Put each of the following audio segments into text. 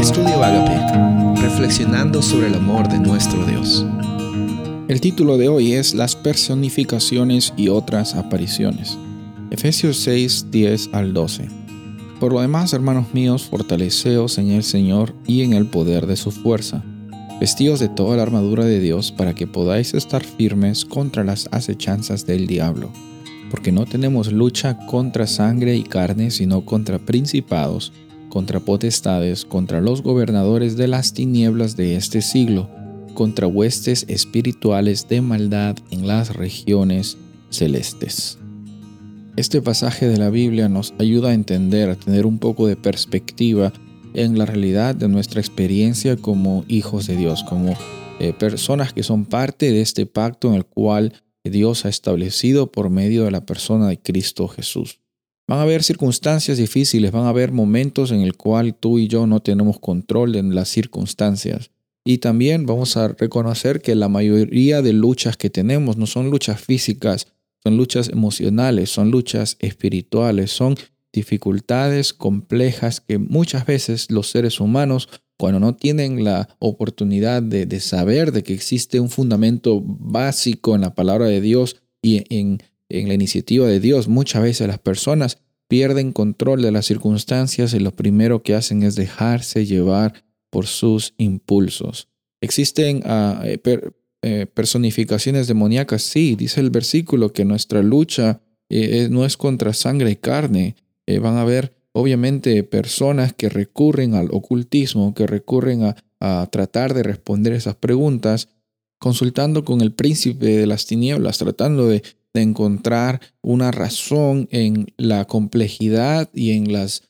Estudio Agape, reflexionando sobre el amor de nuestro Dios. El título de hoy es Las personificaciones y otras apariciones. Efesios 6, 10 al 12. Por lo demás, hermanos míos, fortaleceos en el Señor y en el poder de su fuerza. Vestíos de toda la armadura de Dios para que podáis estar firmes contra las acechanzas del diablo. Porque no tenemos lucha contra sangre y carne, sino contra principados, contra potestades, contra los gobernadores de las tinieblas de este siglo contra huestes espirituales de maldad en las regiones celestes. Este pasaje de la Biblia nos ayuda a entender, a tener un poco de perspectiva en la realidad de nuestra experiencia como hijos de Dios, como eh, personas que son parte de este pacto en el cual Dios ha establecido por medio de la persona de Cristo Jesús. Van a haber circunstancias difíciles, van a haber momentos en el cual tú y yo no tenemos control de las circunstancias. Y también vamos a reconocer que la mayoría de luchas que tenemos no son luchas físicas, son luchas emocionales, son luchas espirituales, son dificultades complejas que muchas veces los seres humanos, cuando no tienen la oportunidad de, saber de que existe un fundamento básico en la palabra de Dios y en, en la iniciativa de Dios, muchas veces las personas pierden control de las circunstancias y lo primero que hacen es dejarse llevar por sus impulsos. ¿Existen ah, eh, eh, personificaciones demoníacas? Sí, dice el versículo que nuestra lucha eh, no es contra sangre y carne. van a haber, obviamente, personas que recurren al ocultismo, que recurren a, tratar de responder esas preguntas, consultando con el príncipe de las tinieblas, tratando de encontrar una razón en la complejidad y en las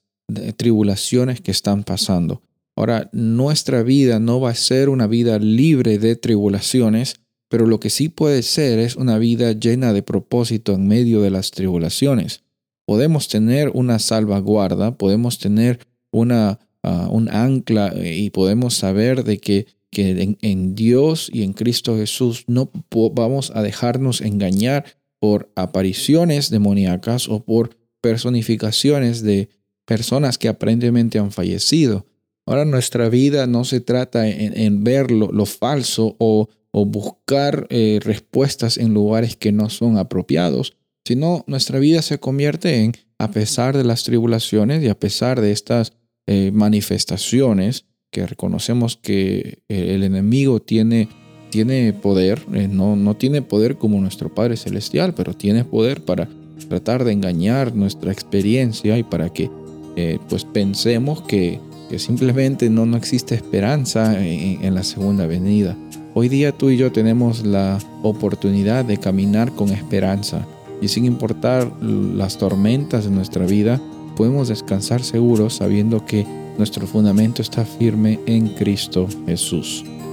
tribulaciones que están pasando. Ahora, nuestra vida no va a ser una vida libre de tribulaciones, pero lo que sí puede ser es una vida llena de propósito en medio de las tribulaciones. Podemos tener una salvaguarda, podemos tener una, ah, un ancla eh, y podemos saber de que, que en, Dios y en Cristo Jesús no vamos a dejarnos engañar por apariciones demoníacas o por personificaciones de personas que aparentemente han fallecido. Ahora nuestra vida no se trata en, ver lo, falso o, buscar eh, respuestas en lugares que no son apropiados, sino nuestra vida se convierte en, a pesar de las tribulaciones y a pesar de estas eh, manifestaciones, que reconocemos que eh, el enemigo tiene, tiene poder, no, no tiene poder como nuestro Padre Celestial, pero tiene poder para tratar de engañar nuestra experiencia y para que pues pensemos que que simplemente no, no existe esperanza en, la segunda venida. Hoy día tú y yo tenemos la oportunidad de caminar con esperanza y sin importar las tormentas de nuestra vida, podemos descansar seguros sabiendo que nuestro fundamento está firme en Cristo Jesús.